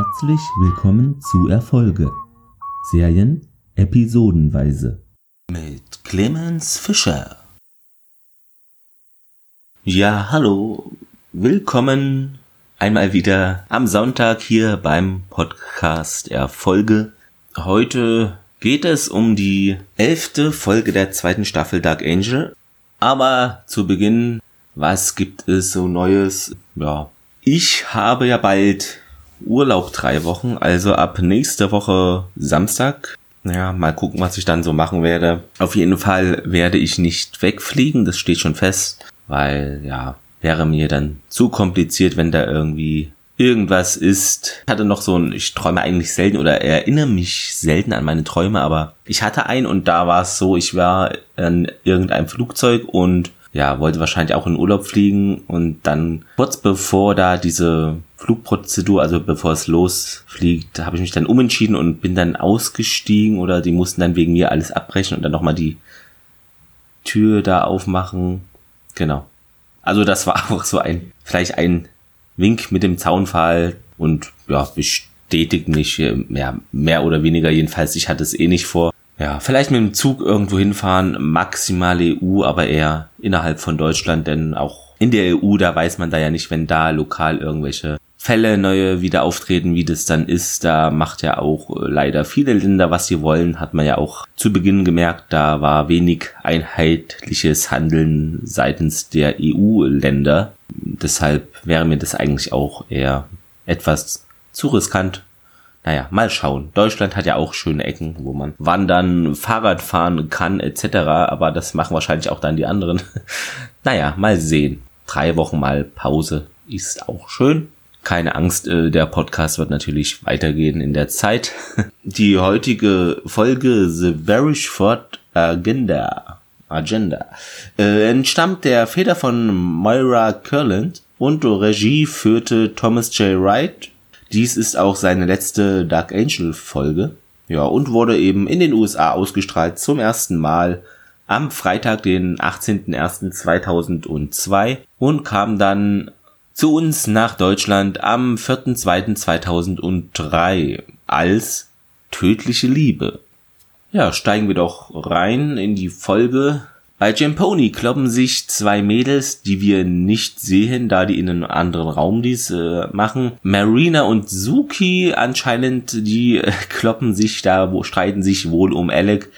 Herzlich willkommen zu Erfolge. Serien episodenweise. Mit Clemens Fischer. Ja, hallo. Willkommen einmal wieder am Sonntag hier beim Podcast Erfolge. Heute geht es um die elfte Folge der zweiten Staffel Dark Angel. Aber zu Beginn, was gibt es so Neues? Ja, ich habe ja bald Urlaub drei Wochen, also ab nächste Woche Samstag. Ja, mal gucken, was ich dann so machen werde. Auf jeden Fall werde ich nicht wegfliegen, das steht schon fest, weil ja, wäre mir dann zu kompliziert, wenn da irgendwie irgendwas ist. Ich hatte noch so ein, ich träume eigentlich selten oder erinnere mich selten an meine Träume, aber ich hatte einen und da war es so, ich war in irgendeinem Flugzeug und ja, wollte wahrscheinlich auch in Urlaub fliegen und dann kurz bevor da diese Flugprozedur, also bevor es losfliegt, habe ich mich dann umentschieden und bin dann ausgestiegen oder die mussten dann wegen mir alles abbrechen und dann nochmal die Tür da aufmachen. Genau. Also das war auch so ein, vielleicht ein Wink mit dem Zaunpfahl und ja, bestätigt mich, ja, mehr oder weniger jedenfalls, ich hatte es eh nicht vor. Ja, vielleicht mit dem Zug irgendwo hinfahren, maximal EU, aber eher innerhalb von Deutschland, denn auch in der EU, da weiß man da ja nicht, wenn da lokal irgendwelche Fälle neue wieder auftreten, wie das dann ist. Da macht ja auch äh, leider viele Länder, was sie wollen, hat man ja auch zu Beginn gemerkt, da war wenig einheitliches Handeln seitens der EU-Länder. Deshalb wäre mir das eigentlich auch eher etwas zu riskant. Naja, mal schauen. Deutschland hat ja auch schöne Ecken, wo man wandern, Fahrrad fahren kann, etc. Aber das machen wahrscheinlich auch dann die anderen. naja, mal sehen. Drei Wochen mal Pause ist auch schön. Keine Angst, äh, der Podcast wird natürlich weitergehen in der Zeit. Die heutige Folge The Beresford Agenda Agenda äh, entstammt der Feder von Moira Curland und Regie führte Thomas J. Wright. Dies ist auch seine letzte Dark Angel Folge. Ja, und wurde eben in den USA ausgestrahlt zum ersten Mal am Freitag, den 18.01.2002 und kam dann zu uns nach Deutschland am 4.2.2003 als tödliche Liebe. Ja, steigen wir doch rein in die Folge. Bei Jamponi kloppen sich zwei Mädels, die wir nicht sehen, da die in einem anderen Raum dies äh, machen. Marina und Suki anscheinend, die äh, kloppen sich da, wo streiten sich wohl um Alec,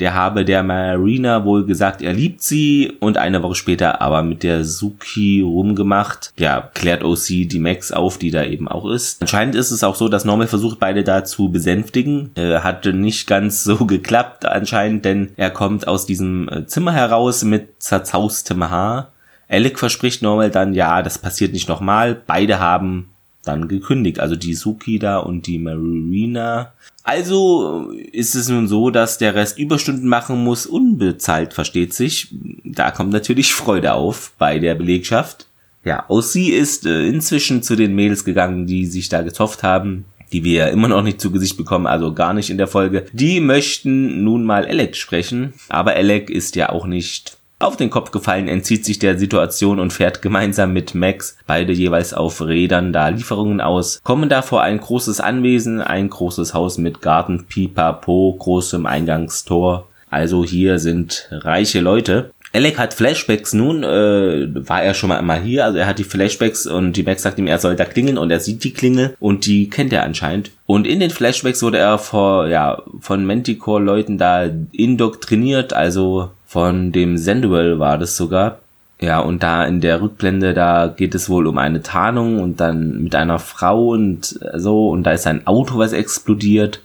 der habe der Marina wohl gesagt, er liebt sie und eine Woche später aber mit der Suki rumgemacht. Ja, klärt OC die Max auf, die da eben auch ist. Anscheinend ist es auch so, dass Normal versucht, beide da zu besänftigen. Äh, hatte nicht ganz so geklappt anscheinend, denn er kommt aus diesem äh, Zimmer heraus mit zerzaustem Haar. Alec verspricht Normal dann, ja, das passiert nicht nochmal. Beide haben dann gekündigt. Also die Suki da und die Marina. Also ist es nun so, dass der Rest Überstunden machen muss, unbezahlt, versteht sich. Da kommt natürlich Freude auf bei der Belegschaft. Ja, aus sie ist äh, inzwischen zu den Mädels gegangen, die sich da gezofft haben, die wir immer noch nicht zu Gesicht bekommen, also gar nicht in der Folge. Die möchten nun mal Alec sprechen, aber Alec ist ja auch nicht auf den Kopf gefallen, entzieht sich der Situation und fährt gemeinsam mit Max, beide jeweils auf Rädern, da Lieferungen aus, kommen da vor ein großes Anwesen, ein großes Haus mit Garten, Pipapo, großem Eingangstor. Also hier sind reiche Leute. Alec hat Flashbacks nun, äh, war er schon mal einmal hier, also er hat die Flashbacks und die Max sagt ihm, er soll da klingeln und er sieht die Klingel und die kennt er anscheinend. Und in den Flashbacks wurde er vor, ja, von Manticore-Leuten da indoktriniert, also von dem Senduel war das sogar. Ja, und da in der Rückblende, da geht es wohl um eine Tarnung und dann mit einer Frau und so, und da ist ein Auto, was explodiert.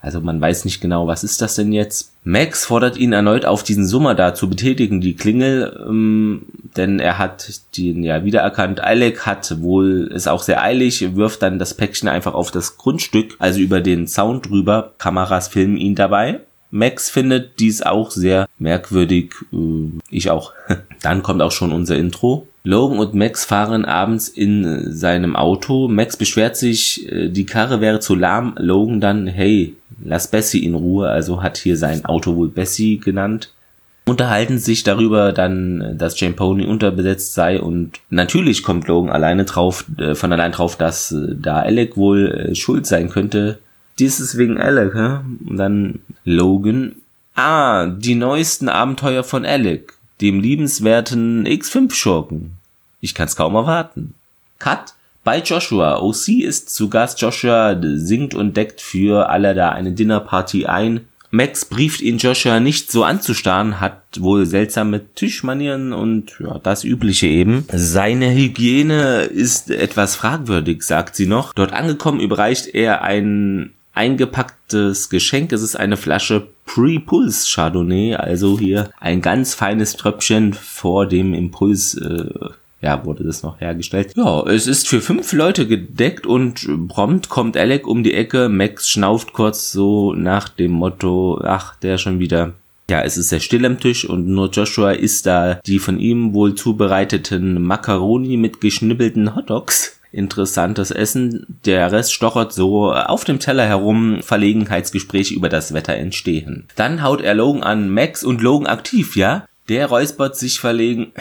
Also man weiß nicht genau, was ist das denn jetzt. Max fordert ihn erneut auf, diesen Summer da zu betätigen, die Klingel, ähm, denn er hat den ja wiedererkannt. Alec hat wohl, ist auch sehr eilig, wirft dann das Päckchen einfach auf das Grundstück, also über den Zaun drüber. Kameras filmen ihn dabei. Max findet dies auch sehr merkwürdig. Äh, ich auch. Dann kommt auch schon unser Intro. Logan und Max fahren abends in seinem Auto. Max beschwert sich, äh, die Karre wäre zu lahm. Logan dann, hey, lass Bessie in Ruhe. Also hat hier sein Auto wohl Bessie genannt. unterhalten sich darüber dann, dass Jane Pony unterbesetzt sei und natürlich kommt Logan alleine drauf, äh, von allein drauf, dass äh, da Alec wohl äh, schuld sein könnte. Dies ist wegen Alec, hä? Und dann Logan. Ah, die neuesten Abenteuer von Alec, dem liebenswerten X5-Schurken. Ich kann's kaum erwarten. Cut bei Joshua. OC ist zu Gast. Joshua singt und deckt für alle da eine Dinnerparty ein. Max brieft ihn Joshua nicht so anzustarren, hat wohl seltsame Tischmanieren und ja, das übliche eben. Seine Hygiene ist etwas fragwürdig, sagt sie noch. Dort angekommen überreicht er ein eingepacktes Geschenk. Es ist eine Flasche Pre-Pulse Chardonnay, also hier ein ganz feines Tröpfchen vor dem Impuls äh, ja, wurde das noch hergestellt. Ja, es ist für fünf Leute gedeckt und prompt kommt Alec um die Ecke. Max schnauft kurz so nach dem Motto, ach, der schon wieder. Ja, es ist sehr still am Tisch und nur Joshua isst da die von ihm wohl zubereiteten Macaroni mit geschnibbelten Hotdogs. Interessantes Essen. Der Rest stochert so auf dem Teller herum. Verlegenheitsgespräche über das Wetter entstehen. Dann haut er Logan an Max und Logan aktiv, ja? Der räuspert sich verlegen.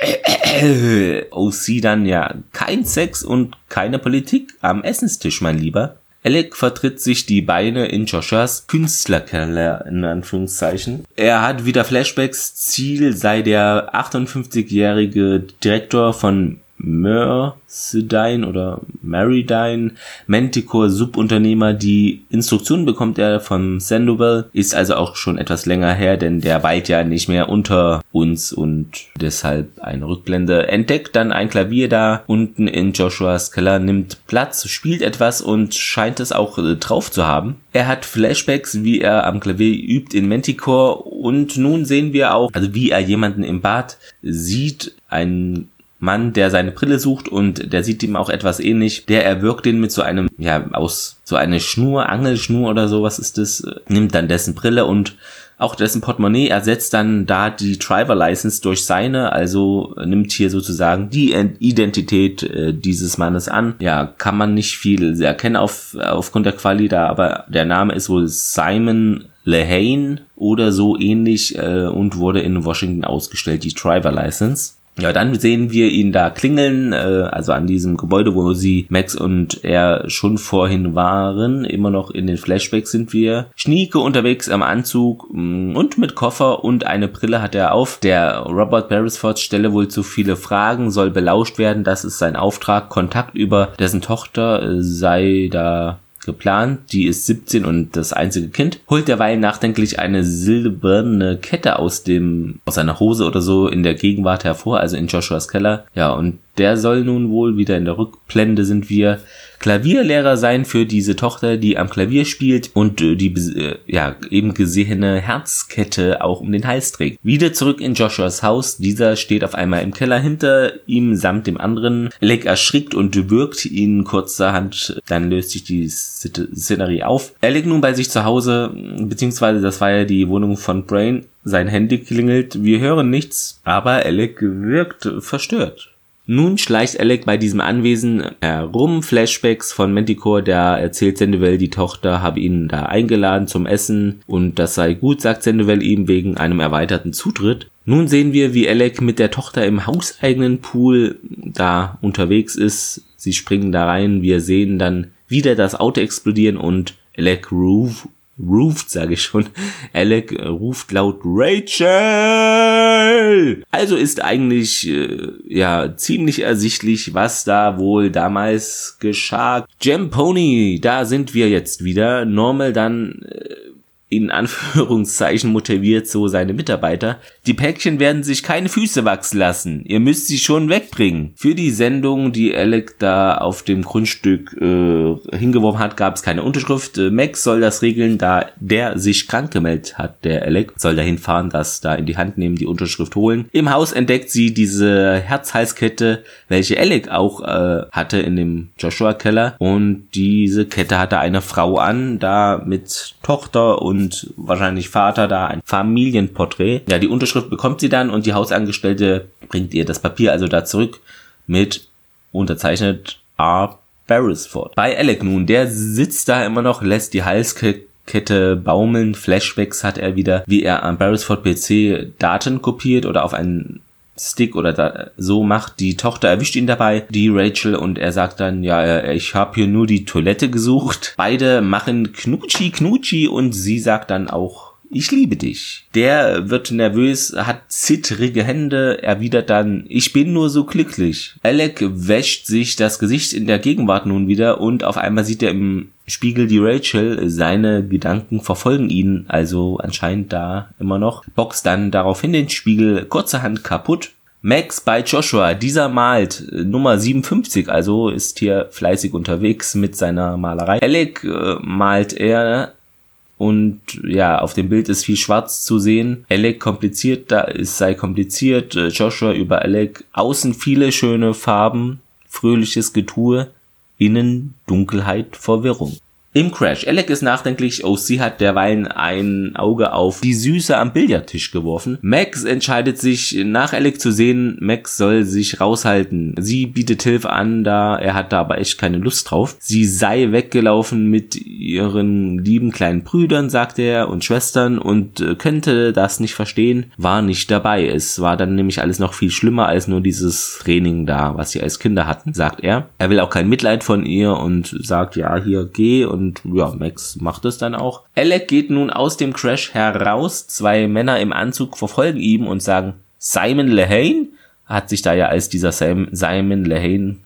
OC dann ja kein Sex und keine Politik am Essenstisch, mein Lieber. Alec vertritt sich die Beine in Joshuas Künstlerkeller, in Anführungszeichen. Er hat wieder Flashbacks. Ziel sei der 58-jährige Direktor von Mercedine oder Maridine, Manticore Subunternehmer. Die Instruktion bekommt er von Sandoval, ist also auch schon etwas länger her, denn der weilt ja nicht mehr unter uns und deshalb eine Rückblende. Entdeckt dann ein Klavier da unten in Joshuas Keller, nimmt Platz, spielt etwas und scheint es auch äh, drauf zu haben. Er hat Flashbacks, wie er am Klavier übt in Manticore und nun sehen wir auch, also wie er jemanden im Bad sieht, ein Mann, der seine Brille sucht und der sieht ihm auch etwas ähnlich. Der erwürgt ihn mit so einem, ja, aus so eine Schnur, Angelschnur oder sowas ist es, nimmt dann dessen Brille und auch dessen Portemonnaie ersetzt dann da die Driver License durch seine, also nimmt hier sozusagen die Identität äh, dieses Mannes an. Ja, kann man nicht viel erkennen auf, aufgrund der Quali da, aber der Name ist wohl Simon Lehane oder so ähnlich äh, und wurde in Washington ausgestellt, die Driver License. Ja, dann sehen wir ihn da klingeln, äh, also an diesem Gebäude, wo sie Max und er schon vorhin waren. Immer noch in den Flashbacks sind wir. Schnieke unterwegs am Anzug mm, und mit Koffer und eine Brille hat er auf. Der Robert Beresford stelle wohl zu viele Fragen, soll belauscht werden. Das ist sein Auftrag. Kontakt über dessen Tochter äh, sei da geplant. Die ist 17 und das einzige Kind. Holt derweil nachdenklich eine silberne Kette aus dem, aus seiner Hose oder so in der Gegenwart hervor, also in Joshuas Keller. Ja, und der soll nun wohl wieder in der Rückblende sind wir Klavierlehrer sein für diese Tochter, die am Klavier spielt und äh, die äh, ja eben gesehene Herzkette auch um den Hals trägt. Wieder zurück in Joshuas Haus. Dieser steht auf einmal im Keller hinter ihm samt dem anderen. Alec erschrickt und wirkt ihn kurzerhand. Dann löst sich die Szenerie auf. Alec nun bei sich zu Hause, beziehungsweise das war ja die Wohnung von Brain. Sein Handy klingelt. Wir hören nichts, aber Alec wirkt verstört. Nun schleicht Alec bei diesem Anwesen herum, Flashbacks von Manticore, der erzählt Sendewell, die Tochter habe ihn da eingeladen zum Essen und das sei gut, sagt Sendewell ihm wegen einem erweiterten Zutritt. Nun sehen wir, wie Alec mit der Tochter im hauseigenen Pool da unterwegs ist. Sie springen da rein, wir sehen dann wieder das Auto explodieren und Alec Roof ruft, sage ich schon. Alec ruft laut Rachel. Also ist eigentlich äh, ja ziemlich ersichtlich, was da wohl damals geschah. Gem Pony, da sind wir jetzt wieder. Normal dann äh, in Anführungszeichen motiviert so seine Mitarbeiter. Die Päckchen werden sich keine Füße wachsen lassen. Ihr müsst sie schon wegbringen. Für die Sendung, die Alec da auf dem Grundstück äh, hingeworfen hat, gab es keine Unterschrift. Äh, Max soll das regeln, da der sich krank gemeldet hat. Der Alec soll dahin fahren, das da in die Hand nehmen, die Unterschrift holen. Im Haus entdeckt sie diese Herzhalskette, welche Alec auch äh, hatte in dem Joshua Keller. Und diese Kette hatte eine Frau an, da mit Tochter und und wahrscheinlich Vater da ein Familienporträt. Ja, die Unterschrift bekommt sie dann und die Hausangestellte bringt ihr das Papier also da zurück mit unterzeichnet R. Beresford. Bei Alec nun, der sitzt da immer noch, lässt die Halskette Kette baumeln. Flashbacks hat er wieder, wie er am Beresford PC Daten kopiert oder auf einen Stick oder da, so macht. Die Tochter erwischt ihn dabei, die Rachel, und er sagt dann, ja, ich habe hier nur die Toilette gesucht. Beide machen Knutschi Knutschi und sie sagt dann auch, ich liebe dich. Der wird nervös, hat zittrige Hände, erwidert dann, ich bin nur so glücklich. Alec wäscht sich das Gesicht in der Gegenwart nun wieder und auf einmal sieht er im Spiegel die Rachel, seine Gedanken verfolgen ihn, also anscheinend da immer noch, boxt dann daraufhin den Spiegel kurzerhand kaputt. Max bei Joshua, dieser malt äh, Nummer 57, also ist hier fleißig unterwegs mit seiner Malerei. Alec äh, malt er und ja, auf dem Bild ist viel schwarz zu sehen. Alec kompliziert, da ist sei kompliziert, äh, Joshua über Alec, außen viele schöne Farben, fröhliches Getue, innen Dunkelheit, Verwirrung. Im Crash. Alec ist nachdenklich. OC hat derweilen ein Auge auf die Süße am Billardtisch geworfen. Max entscheidet sich, nach Alec zu sehen. Max soll sich raushalten. Sie bietet Hilfe an, da er hat da aber echt keine Lust drauf. Sie sei weggelaufen mit ihren lieben kleinen Brüdern, sagt er, und Schwestern und äh, könnte das nicht verstehen. War nicht dabei. Es war dann nämlich alles noch viel schlimmer als nur dieses Training da, was sie als Kinder hatten, sagt er. Er will auch kein Mitleid von ihr und sagt, ja, hier geh und und ja, Max macht es dann auch. Alec geht nun aus dem Crash heraus. Zwei Männer im Anzug verfolgen ihn und sagen, Simon Lehane? Hat sich da ja als dieser Sam, Simon Lehane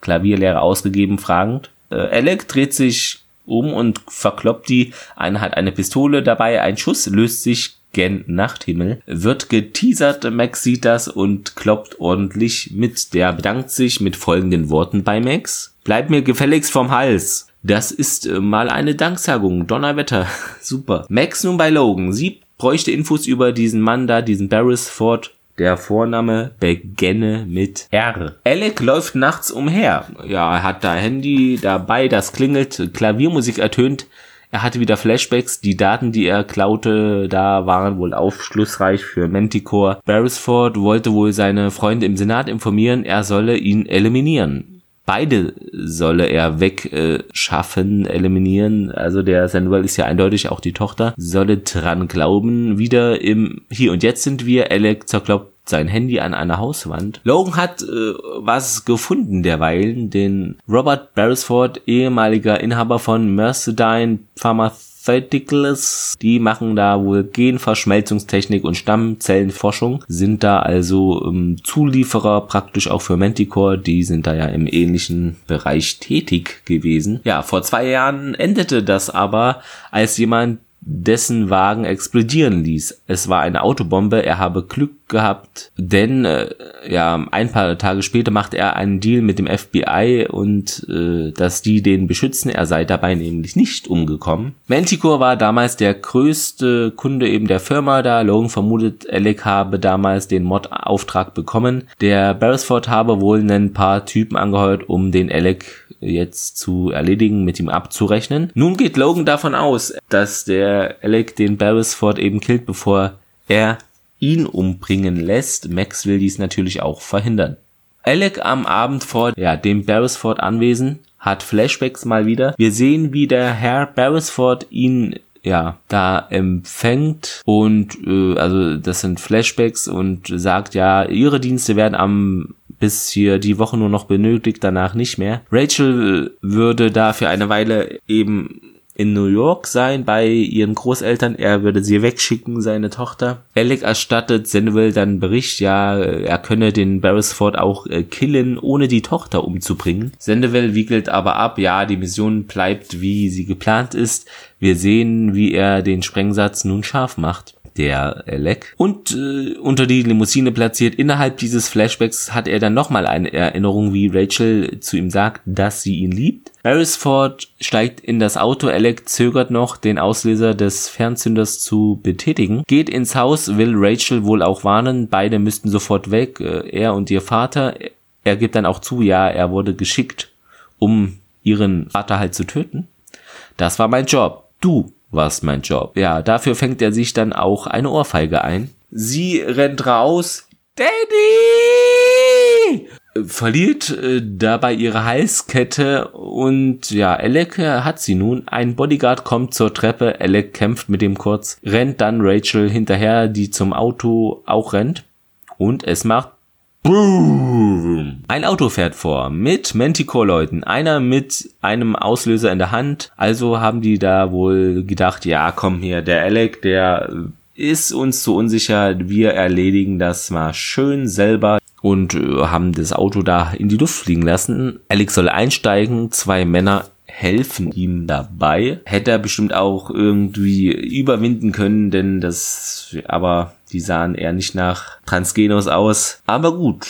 Klavierlehrer ausgegeben, fragend. Äh, Alec dreht sich um und verkloppt die. Einer hat eine Pistole dabei, ein Schuss löst sich gen Nachthimmel. Wird geteasert, Max sieht das und kloppt ordentlich mit. Der bedankt sich mit folgenden Worten bei Max. Bleib mir gefälligst vom Hals. Das ist äh, mal eine Danksagung. Donnerwetter. Super. Max nun bei Logan. Sie bräuchte Infos über diesen Mann da, diesen Beresford. Der Vorname begenne mit R. Alec läuft nachts umher. Ja, er hat da Handy dabei, das klingelt, Klaviermusik ertönt. Er hatte wieder Flashbacks. Die Daten, die er klaute, da waren wohl aufschlussreich für Manticore. Beresford wollte wohl seine Freunde im Senat informieren, er solle ihn eliminieren beide solle er wegschaffen, äh, eliminieren. Also der Samuel ist ja eindeutig auch die Tochter. Solle dran glauben. Wieder im Hier und Jetzt sind wir. Alec zerkloppt sein Handy an einer Hauswand. Logan hat äh, was gefunden derweilen, den Robert Beresford, ehemaliger Inhaber von Mercedine Pharmaceutical Pharmaceuticals, die machen da wohl Genverschmelzungstechnik und Stammzellenforschung, sind da also ähm, Zulieferer praktisch auch für Manticore, die sind da ja im ähnlichen Bereich tätig gewesen. Ja, vor zwei Jahren endete das aber, als jemand dessen Wagen explodieren ließ. Es war eine Autobombe, er habe Glück gehabt, denn äh, ja, ein paar Tage später macht er einen Deal mit dem FBI und äh, dass die den beschützen, er sei dabei nämlich nicht umgekommen. Manticore war damals der größte Kunde eben der Firma da. Logan vermutet, Alec habe damals den Mordauftrag bekommen. Der Beresford habe wohl ein paar Typen angeheuert, um den Alec jetzt zu erledigen, mit ihm abzurechnen. Nun geht Logan davon aus, dass der Alec den Beresford eben killt, bevor er ihn umbringen lässt. Max will dies natürlich auch verhindern. Alec am Abend vor ja, dem Beresford Anwesen hat Flashbacks mal wieder. Wir sehen, wie der Herr Beresford ihn ja, da empfängt und äh, also das sind Flashbacks und sagt ja, ihre Dienste werden am bis hier die Woche nur noch benötigt, danach nicht mehr. Rachel würde da für eine Weile eben in New York sein bei ihren Großeltern. Er würde sie wegschicken, seine Tochter. Alec erstattet Samuel dann Bericht, ja, er könne den Beresford auch äh, killen, ohne die Tochter umzubringen. Sandoval wiegelt aber ab, ja, die Mission bleibt, wie sie geplant ist. Wir sehen, wie er den Sprengsatz nun scharf macht der Alec. Und äh, unter die Limousine platziert, innerhalb dieses Flashbacks hat er dann nochmal eine Erinnerung, wie Rachel zu ihm sagt, dass sie ihn liebt. Beresford steigt in das Auto, Alec zögert noch, den Auslöser des Fernzünders zu betätigen, geht ins Haus, will Rachel wohl auch warnen, beide müssten sofort weg, äh, er und ihr Vater. Er gibt dann auch zu, ja, er wurde geschickt, um ihren Vater halt zu töten. Das war mein Job. Du warst mein Job. Ja, dafür fängt er sich dann auch eine Ohrfeige ein. Sie rennt raus. Daddy! verliert äh, dabei ihre Halskette und ja, Alec äh, hat sie nun. Ein Bodyguard kommt zur Treppe, Alec kämpft mit dem kurz, rennt dann Rachel hinterher, die zum Auto auch rennt und es macht Boom. Ein Auto fährt vor mit Manticore-Leuten, einer mit einem Auslöser in der Hand. Also haben die da wohl gedacht, ja, komm hier, der Alec, der ist uns zu unsicher, wir erledigen das mal schön selber und äh, haben das Auto da in die Luft fliegen lassen. Alex soll einsteigen, zwei Männer helfen ihm dabei. Hätte er bestimmt auch irgendwie überwinden können, denn das, aber die sahen eher nicht nach Transgenos aus. Aber gut,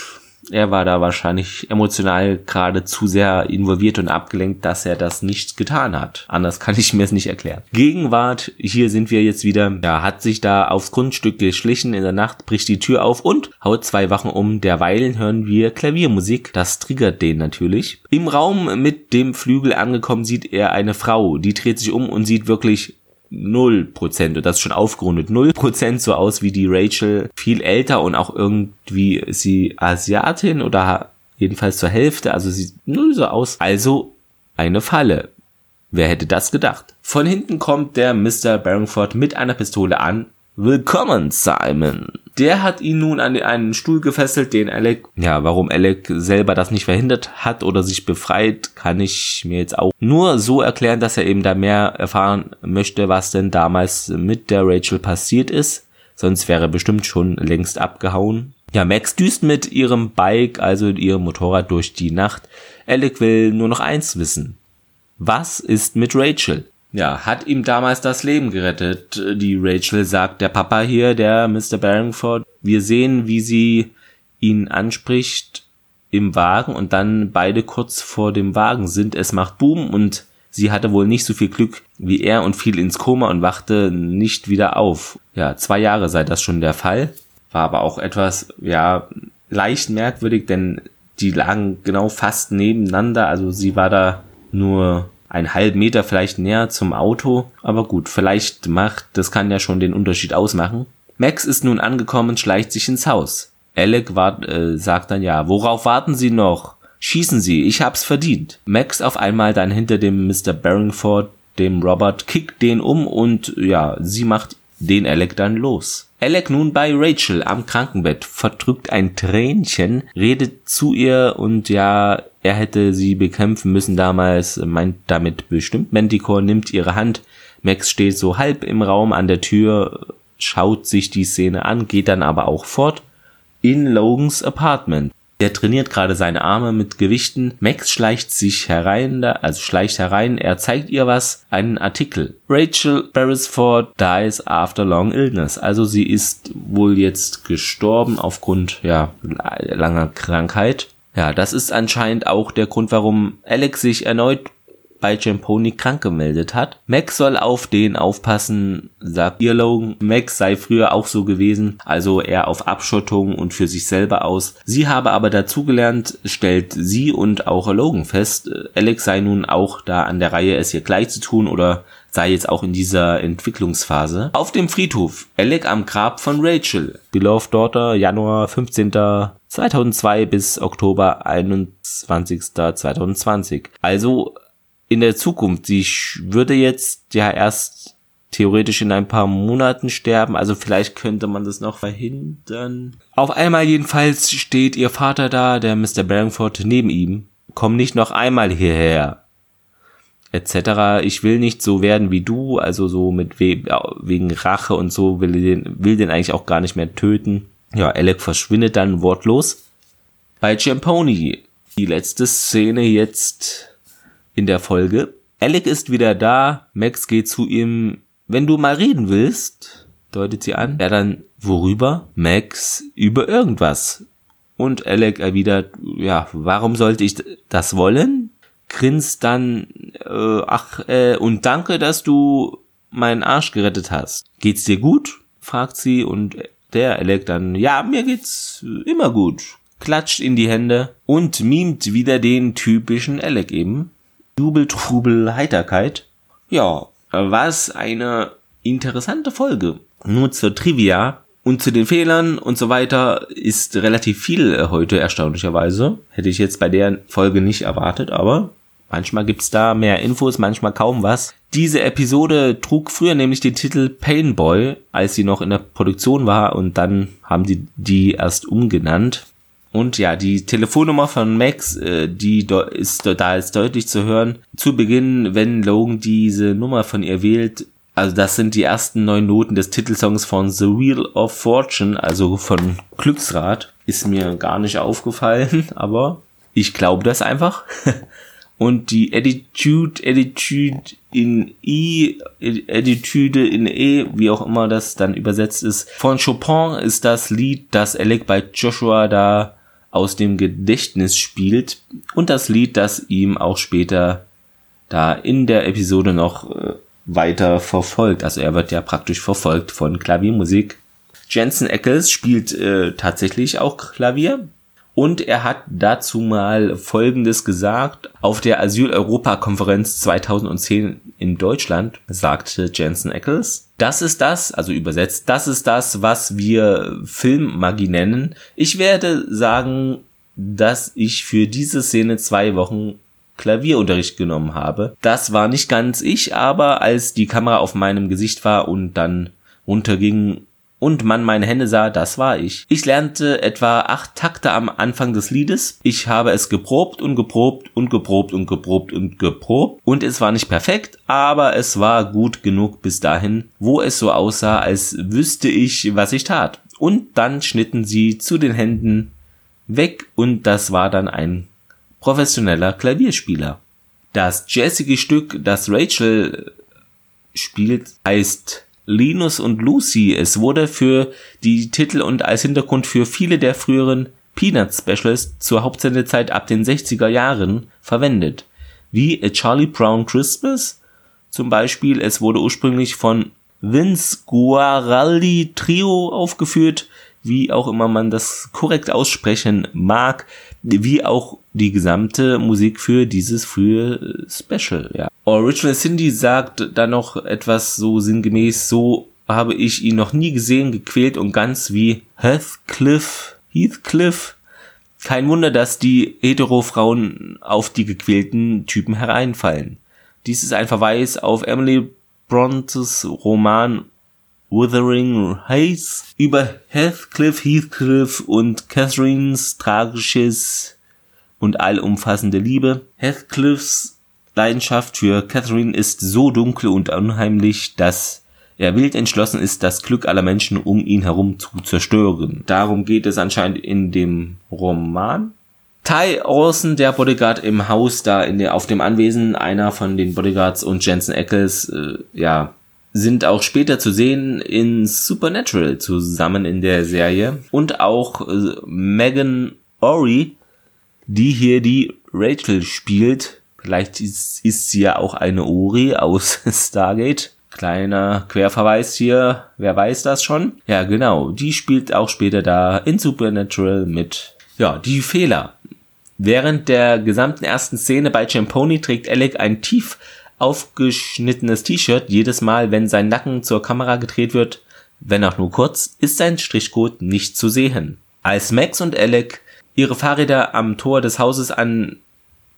er war da wahrscheinlich emotional gerade zu sehr involviert und abgelenkt, dass er das nicht getan hat. Anders kann ich mir es nicht erklären. Gegenwart, hier sind wir jetzt wieder, ja, hat sich da aufs Grundstück geschlichen in der Nacht, bricht die Tür auf und haut zwei Wachen um. Derweilen hören wir Klaviermusik. Das triggert den natürlich. Im Raum mit dem Flügel angekommen sieht er eine Frau, die dreht sich um und sieht wirklich null Prozent, und das schon aufgerundet, null Prozent so aus wie die Rachel, viel älter und auch irgendwie sie Asiatin oder jedenfalls zur Hälfte, also sieht null so aus. Also eine Falle. Wer hätte das gedacht? Von hinten kommt der Mr. Barringford mit einer Pistole an. Willkommen, Simon. Der hat ihn nun an einen Stuhl gefesselt, den Alec, ja, warum Alec selber das nicht verhindert hat oder sich befreit, kann ich mir jetzt auch nur so erklären, dass er eben da mehr erfahren möchte, was denn damals mit der Rachel passiert ist. Sonst wäre er bestimmt schon längst abgehauen. Ja, Max düst mit ihrem Bike, also ihrem Motorrad durch die Nacht. Alec will nur noch eins wissen. Was ist mit Rachel? Ja, hat ihm damals das Leben gerettet. Die Rachel sagt, der Papa hier, der Mr. Barringford, wir sehen, wie sie ihn anspricht im Wagen und dann beide kurz vor dem Wagen sind. Es macht Boom und sie hatte wohl nicht so viel Glück wie er und fiel ins Koma und wachte nicht wieder auf. Ja, zwei Jahre sei das schon der Fall. War aber auch etwas, ja, leicht merkwürdig, denn die lagen genau fast nebeneinander. Also sie war da nur einen halben Meter vielleicht näher zum Auto, aber gut, vielleicht macht, das kann ja schon den Unterschied ausmachen. Max ist nun angekommen, schleicht sich ins Haus. Alec wart, äh, sagt dann ja, worauf warten Sie noch? Schießen Sie, ich hab's verdient. Max auf einmal dann hinter dem Mr. Barringford, dem Robert, kickt den um und ja, sie macht den Alec dann los. Alec nun bei Rachel am Krankenbett, verdrückt ein Tränchen, redet zu ihr und ja, er hätte sie bekämpfen müssen damals, meint damit bestimmt Manticore, nimmt ihre Hand, Max steht so halb im Raum an der Tür, schaut sich die Szene an, geht dann aber auch fort in Logans Apartment. Der trainiert gerade seine Arme mit Gewichten. Max schleicht sich herein, also schleicht herein. Er zeigt ihr was, einen Artikel. Rachel Beresford dies after long illness. Also sie ist wohl jetzt gestorben aufgrund, ja, langer Krankheit. Ja, das ist anscheinend auch der Grund, warum Alex sich erneut bei Jamponi krank gemeldet hat. Max soll auf den aufpassen, sagt ihr Logan. Max sei früher auch so gewesen, also eher auf Abschottung und für sich selber aus. Sie habe aber dazugelernt, stellt sie und auch Logan fest. Alex sei nun auch da an der Reihe, es ihr gleich zu tun oder sei jetzt auch in dieser Entwicklungsphase. Auf dem Friedhof, Alec am Grab von Rachel. Beloved Daughter, Januar 15. 2002 bis Oktober 21. 2020. Also in der Zukunft. Sie würde jetzt ja erst theoretisch in ein paar Monaten sterben, also vielleicht könnte man das noch verhindern. Auf einmal jedenfalls steht ihr Vater da, der Mr. Barringford, neben ihm. Komm nicht noch einmal hierher. Etc. Ich will nicht so werden wie du, also so mit we wegen Rache und so will den, will den eigentlich auch gar nicht mehr töten. Ja, Alec verschwindet dann wortlos. Bei Champoni, die letzte Szene jetzt in der Folge. Alec ist wieder da, Max geht zu ihm, wenn du mal reden willst, deutet sie an. Er dann, worüber? Max, über irgendwas. Und Alec erwidert, ja, warum sollte ich das wollen? Grinst dann, äh, ach, äh, und danke, dass du meinen Arsch gerettet hast. Geht's dir gut? fragt sie und der Alec dann, ja, mir geht's immer gut. Klatscht in die Hände und mimt wieder den typischen Alec eben. Jubel, Trubel, Heiterkeit. Ja, was eine interessante Folge. Nur zur Trivia. Und zu den Fehlern und so weiter ist relativ viel äh, heute erstaunlicherweise. Hätte ich jetzt bei der Folge nicht erwartet, aber manchmal gibt's da mehr Infos, manchmal kaum was. Diese Episode trug früher nämlich den Titel Painboy, als sie noch in der Produktion war und dann haben sie die erst umgenannt. Und ja, die Telefonnummer von Max, äh, die ist da ist deutlich zu hören. Zu Beginn, wenn Logan diese Nummer von ihr wählt, also das sind die ersten neun Noten des Titelsongs von The Wheel of Fortune, also von Glücksrad. Ist mir gar nicht aufgefallen, aber ich glaube das einfach. Und die Attitude, Attitude in I, Attitude in E, wie auch immer das dann übersetzt ist, von Chopin ist das Lied, das Alec bei Joshua da aus dem Gedächtnis spielt und das Lied, das ihm auch später da in der Episode noch äh, weiter verfolgt. Also er wird ja praktisch verfolgt von Klaviermusik. Jensen Ackles spielt äh, tatsächlich auch Klavier. Und er hat dazu mal Folgendes gesagt. Auf der Asyl-Europa-Konferenz 2010 in Deutschland sagte Jensen Ackles, das ist das, also übersetzt, das ist das, was wir Filmmagie nennen. Ich werde sagen, dass ich für diese Szene zwei Wochen Klavierunterricht genommen habe. Das war nicht ganz ich, aber als die Kamera auf meinem Gesicht war und dann runterging und man meine Hände sah, das war ich. Ich lernte etwa acht Takte am Anfang des Liedes. Ich habe es geprobt und geprobt und geprobt und geprobt und geprobt und es war nicht perfekt, aber es war gut genug bis dahin, wo es so aussah, als wüsste ich, was ich tat. Und dann schnitten sie zu den Händen weg und das war dann ein professioneller Klavierspieler. Das jazzige Stück, das Rachel spielt, heißt Linus und Lucy. Es wurde für die Titel und als Hintergrund für viele der früheren Peanut Specials zur Hauptsendezeit ab den 60er Jahren verwendet. Wie A Charlie Brown Christmas zum Beispiel. Es wurde ursprünglich von Vince Guaraldi Trio aufgeführt, wie auch immer man das korrekt aussprechen mag wie auch die gesamte Musik für dieses frühe Special, ja. Original Cindy sagt dann noch etwas so sinngemäß, so habe ich ihn noch nie gesehen, gequält und ganz wie Heathcliff, Heathcliff. Kein Wunder, dass die Hetero-Frauen auf die gequälten Typen hereinfallen. Dies ist ein Verweis auf Emily Brontes Roman Wuthering Heights über Heathcliff, Heathcliff und Catherines tragisches und allumfassende Liebe. Heathcliffs Leidenschaft für Catherine ist so dunkel und unheimlich, dass er wild entschlossen ist, das Glück aller Menschen um ihn herum zu zerstören. Darum geht es anscheinend in dem Roman. Ty Orson, der Bodyguard im Haus da in der, auf dem Anwesen, einer von den Bodyguards und Jensen Ackles, äh, ja, sind auch später zu sehen in Supernatural zusammen in der Serie und auch äh, Megan Ori, die hier die Rachel spielt. Vielleicht ist, ist sie ja auch eine Ori aus Stargate. Kleiner Querverweis hier, wer weiß das schon? Ja, genau, die spielt auch später da in Supernatural mit. Ja, die Fehler. Während der gesamten ersten Szene bei Champoni trägt Alec ein tief aufgeschnittenes T-Shirt. Jedes Mal, wenn sein Nacken zur Kamera gedreht wird, wenn auch nur kurz, ist sein Strichcode nicht zu sehen. Als Max und Alec ihre Fahrräder am Tor des Hauses an,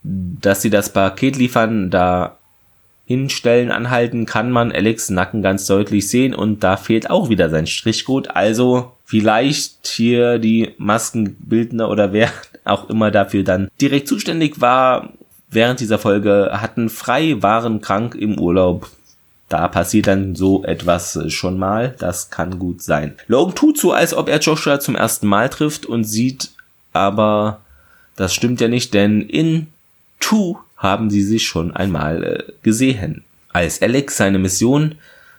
dass sie das Paket liefern, da hinstellen, anhalten, kann man Alex Nacken ganz deutlich sehen und da fehlt auch wieder sein Strichcode. Also vielleicht hier die Maskenbildner oder wer auch immer dafür dann direkt zuständig war, während dieser Folge hatten frei, waren krank im Urlaub. Da passiert dann so etwas schon mal. Das kann gut sein. Logan tut so, als ob er Joshua zum ersten Mal trifft und sieht aber, das stimmt ja nicht, denn in Two haben sie sich schon einmal äh, gesehen. Als Alex seine Mission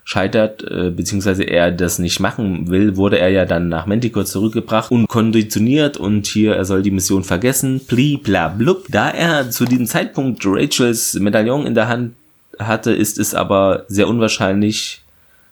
scheitert, äh, beziehungsweise er das nicht machen will, wurde er ja dann nach Manticore zurückgebracht und konditioniert und hier, er soll die Mission vergessen, pli bla blub. Da er zu diesem Zeitpunkt Rachels Medaillon in der Hand hatte, ist es aber sehr unwahrscheinlich,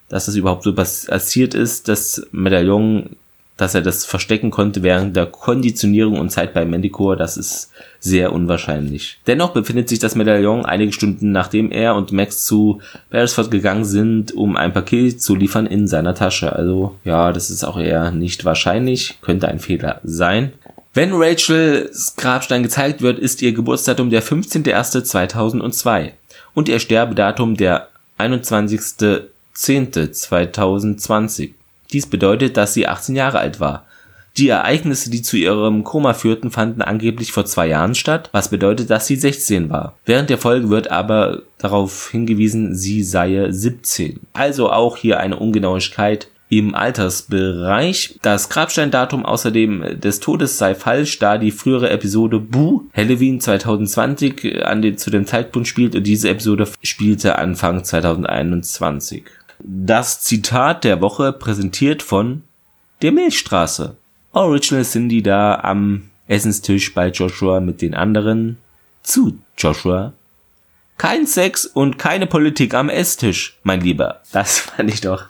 dass das überhaupt so passiert ist. Das Medaillon dass er das verstecken konnte während der Konditionierung und Zeit bei Manticore, das ist sehr unwahrscheinlich. Dennoch befindet sich das Medaillon einige Stunden nachdem er und Max zu Beresford gegangen sind, um ein Paket zu liefern in seiner Tasche. Also ja, das ist auch eher nicht wahrscheinlich, könnte ein Fehler sein. Wenn Rachels Grabstein gezeigt wird, ist ihr Geburtsdatum der 15.01.2002 und ihr Sterbedatum der 21.10.2020. Dies bedeutet, dass sie 18 Jahre alt war. Die Ereignisse, die zu ihrem Koma führten, fanden angeblich vor zwei Jahren statt, was bedeutet, dass sie 16 war. Während der Folge wird aber darauf hingewiesen, sie sei 17. Also auch hier eine Ungenauigkeit im Altersbereich. Das Grabsteindatum außerdem des Todes sei falsch, da die frühere Episode Boo Halloween 2020 an den, zu dem Zeitpunkt spielt und diese Episode spielte Anfang 2021. Das Zitat der Woche präsentiert von der Milchstraße. Original Cindy da am Essenstisch bei Joshua mit den anderen zu Joshua kein Sex und keine Politik am Esstisch, mein Lieber. Das fand ich doch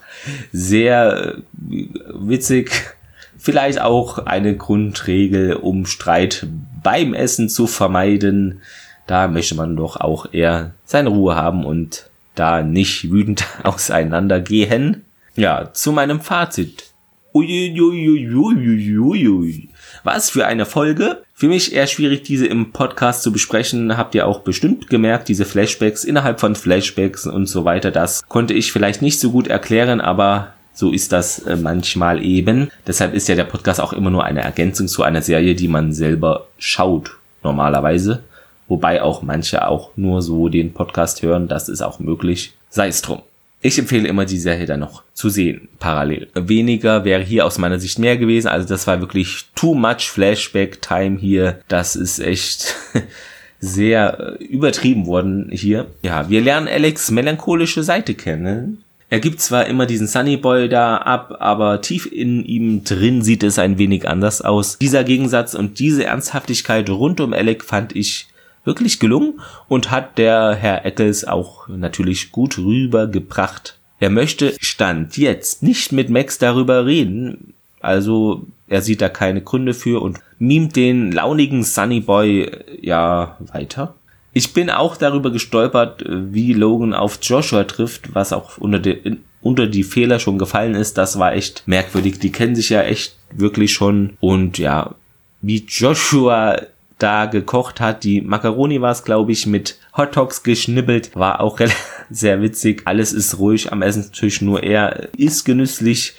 sehr äh, witzig. Vielleicht auch eine Grundregel, um Streit beim Essen zu vermeiden. Da möchte man doch auch eher seine Ruhe haben und da nicht wütend auseinandergehen. Ja, zu meinem Fazit. Uiuiuiuiuiui. Was für eine Folge. Für mich eher schwierig, diese im Podcast zu besprechen. Habt ihr auch bestimmt gemerkt, diese Flashbacks innerhalb von Flashbacks und so weiter. Das konnte ich vielleicht nicht so gut erklären, aber so ist das äh, manchmal eben. Deshalb ist ja der Podcast auch immer nur eine Ergänzung zu einer Serie, die man selber schaut, normalerweise. Wobei auch manche auch nur so den Podcast hören. Das ist auch möglich. Sei es drum. Ich empfehle immer die Serie dann noch zu sehen, parallel. Weniger wäre hier aus meiner Sicht mehr gewesen. Also das war wirklich too much Flashback Time hier. Das ist echt sehr äh, übertrieben worden hier. Ja, wir lernen Alex melancholische Seite kennen. Er gibt zwar immer diesen Sunny Boy da ab, aber tief in ihm drin sieht es ein wenig anders aus. Dieser Gegensatz und diese Ernsthaftigkeit rund um Alec fand ich wirklich gelungen und hat der Herr Eccles auch natürlich gut rübergebracht. Er möchte Stand jetzt nicht mit Max darüber reden, also er sieht da keine Gründe für und mimt den launigen Sunny Boy ja weiter. Ich bin auch darüber gestolpert, wie Logan auf Joshua trifft, was auch unter, die, unter die Fehler schon gefallen ist. Das war echt merkwürdig. Die kennen sich ja echt wirklich schon. Und ja, wie Joshua da gekocht hat. Die Macaroni war es, glaube ich, mit Hot Dogs geschnibbelt. War auch sehr witzig. Alles ist ruhig am Essenstisch, nur er ist genüsslich.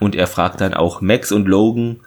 Und er fragt dann auch Max und Logan,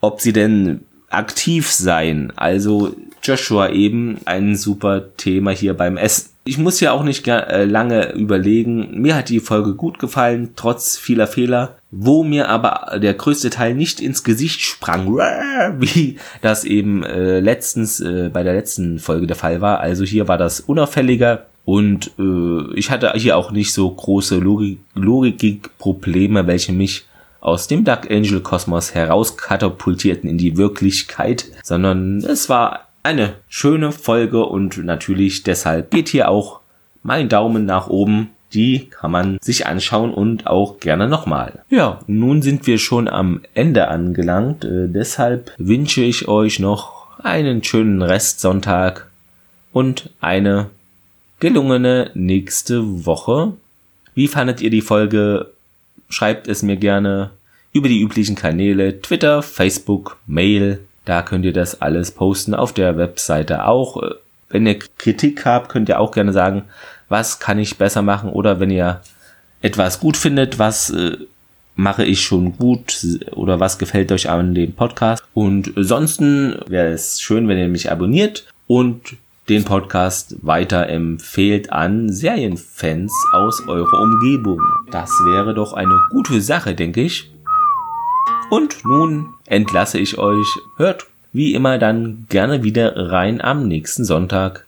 ob sie denn aktiv seien. Also Joshua eben ein super Thema hier beim Essen. Ich muss ja auch nicht äh, lange überlegen. Mir hat die Folge gut gefallen, trotz vieler Fehler. Wo mir aber der größte Teil nicht ins Gesicht sprang, wie das eben äh, letztens äh, bei der letzten Folge der Fall war. Also hier war das unauffälliger und äh, ich hatte hier auch nicht so große Logik Logikprobleme, welche mich aus dem Dark Angel Kosmos herauskatapultierten in die Wirklichkeit, sondern es war eine schöne Folge und natürlich deshalb geht hier auch mein Daumen nach oben. Die kann man sich anschauen und auch gerne nochmal. Ja, nun sind wir schon am Ende angelangt. Äh, deshalb wünsche ich euch noch einen schönen Restsonntag und eine gelungene nächste Woche. Wie fandet ihr die Folge? Schreibt es mir gerne über die üblichen Kanäle Twitter, Facebook, Mail da könnt ihr das alles posten auf der Webseite auch. Wenn ihr Kritik habt, könnt ihr auch gerne sagen, was kann ich besser machen oder wenn ihr etwas gut findet, was äh, mache ich schon gut oder was gefällt euch an dem Podcast. Und ansonsten wäre es schön, wenn ihr mich abonniert und den Podcast weiter empfehlt an Serienfans aus eurer Umgebung. Das wäre doch eine gute Sache, denke ich. Und nun entlasse ich euch. Hört wie immer dann gerne wieder rein am nächsten Sonntag.